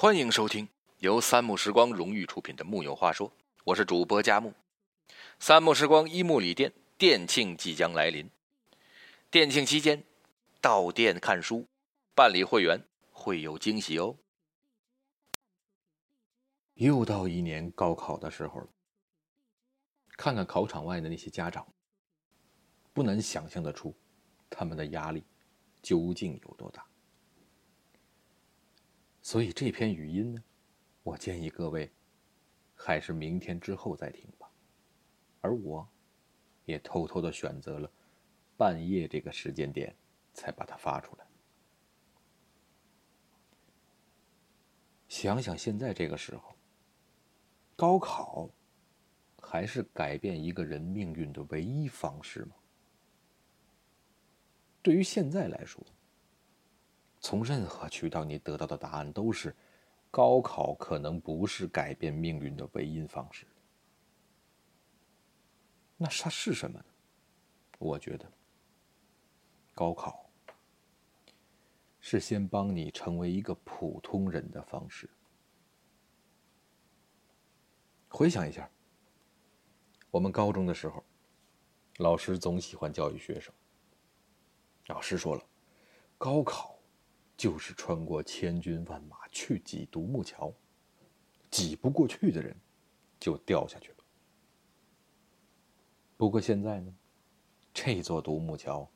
欢迎收听由三木时光荣誉出品的《木有话说》，我是主播佳木。三木时光一木里店店庆即将来临，店庆期间到店看书、办理会员会有惊喜哦。又到一年高考的时候了，看看考场外的那些家长，不难想象得出他们的压力究竟有多大。所以这篇语音呢，我建议各位还是明天之后再听吧。而我，也偷偷的选择了半夜这个时间点才把它发出来。想想现在这个时候，高考还是改变一个人命运的唯一方式吗？对于现在来说。从任何渠道你得到的答案都是，高考可能不是改变命运的唯一方式。那它是什么呢？我觉得，高考是先帮你成为一个普通人的方式。回想一下，我们高中的时候，老师总喜欢教育学生。老师说了，高考。就是穿过千军万马去挤独木桥，挤不过去的人就掉下去了。不过现在呢，这座独木桥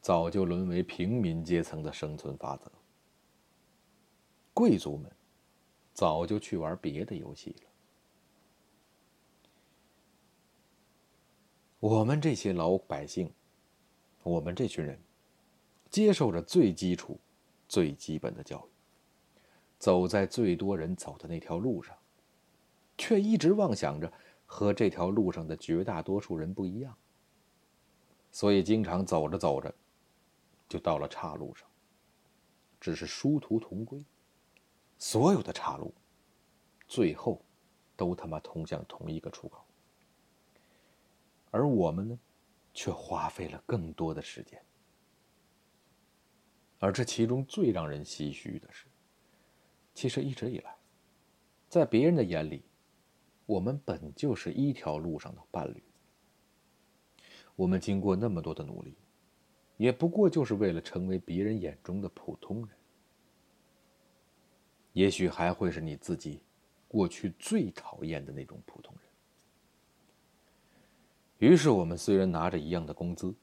早就沦为平民阶层的生存法则，贵族们早就去玩别的游戏了。我们这些老百姓，我们这群人，接受着最基础。最基本的教育，走在最多人走的那条路上，却一直妄想着和这条路上的绝大多数人不一样，所以经常走着走着，就到了岔路上。只是殊途同归，所有的岔路，最后都他妈通向同一个出口，而我们呢，却花费了更多的时间。而这其中最让人唏嘘的是，其实一直以来，在别人的眼里，我们本就是一条路上的伴侣。我们经过那么多的努力，也不过就是为了成为别人眼中的普通人。也许还会是你自己过去最讨厌的那种普通人。于是，我们虽然拿着一样的工资，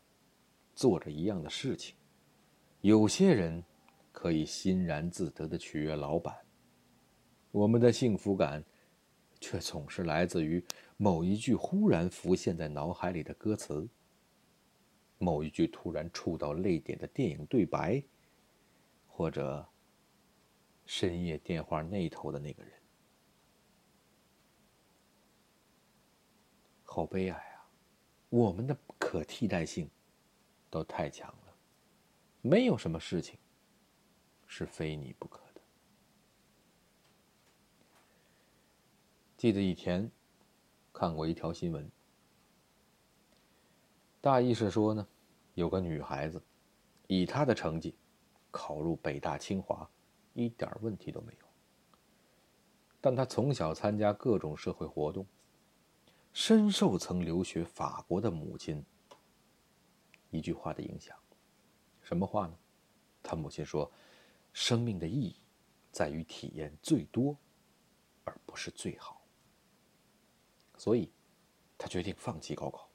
做着一样的事情。有些人可以欣然自得的取悦老板，我们的幸福感却总是来自于某一句忽然浮现在脑海里的歌词，某一句突然触到泪点的电影对白，或者深夜电话那头的那个人。好悲哀啊！我们的可替代性都太强了。没有什么事情是非你不可的。记得以前看过一条新闻，大意是说呢，有个女孩子以她的成绩考入北大清华，一点问题都没有。但她从小参加各种社会活动，深受曾留学法国的母亲一句话的影响。什么话呢？他母亲说：“生命的意义在于体验最多，而不是最好。”所以，他决定放弃高考，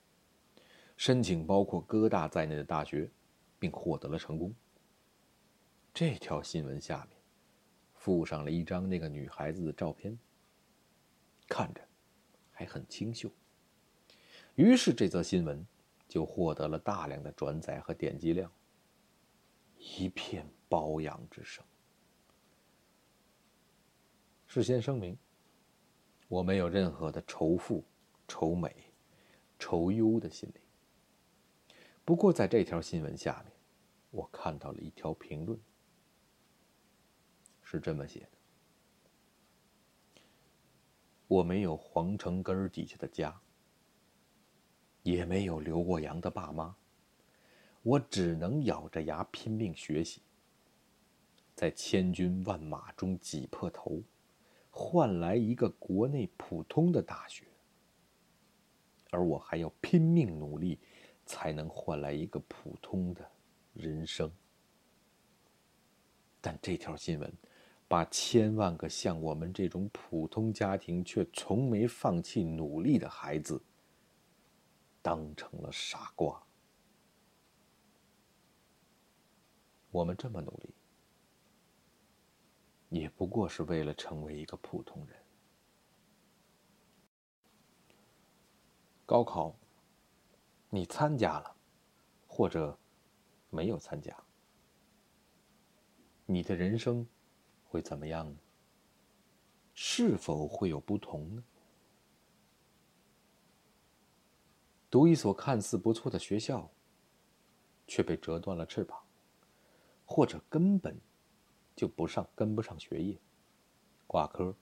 申请包括哥大在内的大学，并获得了成功。这条新闻下面附上了一张那个女孩子的照片，看着还很清秀。于是，这则新闻就获得了大量的转载和点击量。一片褒扬之声。事先声明，我没有任何的仇富、仇美、仇优的心理。不过，在这条新闻下面，我看到了一条评论，是这么写的：“我没有皇城根儿底下的家，也没有留过洋的爸妈。”我只能咬着牙拼命学习。在千军万马中挤破头，换来一个国内普通的大学，而我还要拼命努力，才能换来一个普通的人生。但这条新闻，把千万个像我们这种普通家庭却从没放弃努力的孩子，当成了傻瓜。我们这么努力，也不过是为了成为一个普通人。高考，你参加了，或者没有参加，你的人生会怎么样呢？是否会有不同呢？读一所看似不错的学校，却被折断了翅膀。或者根本就不上，跟不上学业，挂科、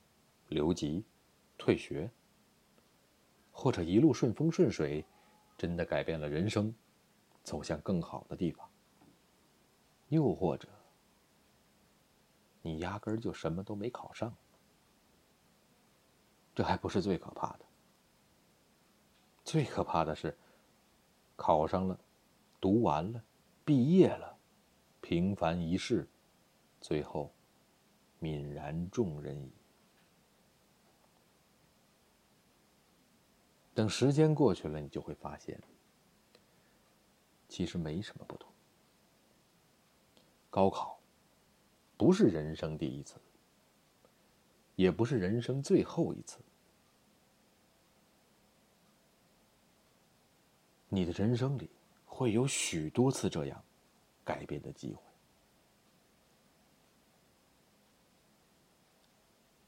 留级、退学，或者一路顺风顺水，真的改变了人生，走向更好的地方。又或者，你压根儿就什么都没考上，这还不是最可怕的。最可怕的是，考上了，读完了，毕业了。平凡一世，最后泯然众人矣。等时间过去了，你就会发现，其实没什么不同。高考不是人生第一次，也不是人生最后一次。你的人生里会有许多次这样。改变的机会，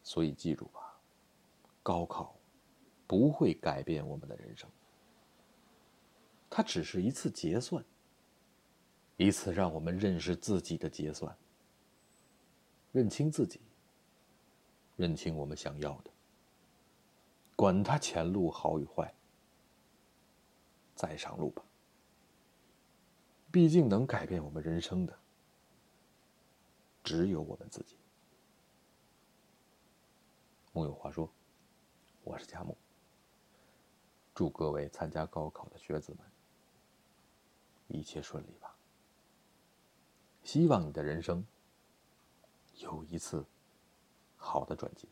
所以记住吧，高考不会改变我们的人生，它只是一次结算，一次让我们认识自己的结算，认清自己，认清我们想要的，管他前路好与坏，再上路吧。毕竟能改变我们人生的，只有我们自己。木有话说，我是佳木。祝各位参加高考的学子们一切顺利吧。希望你的人生有一次好的转机。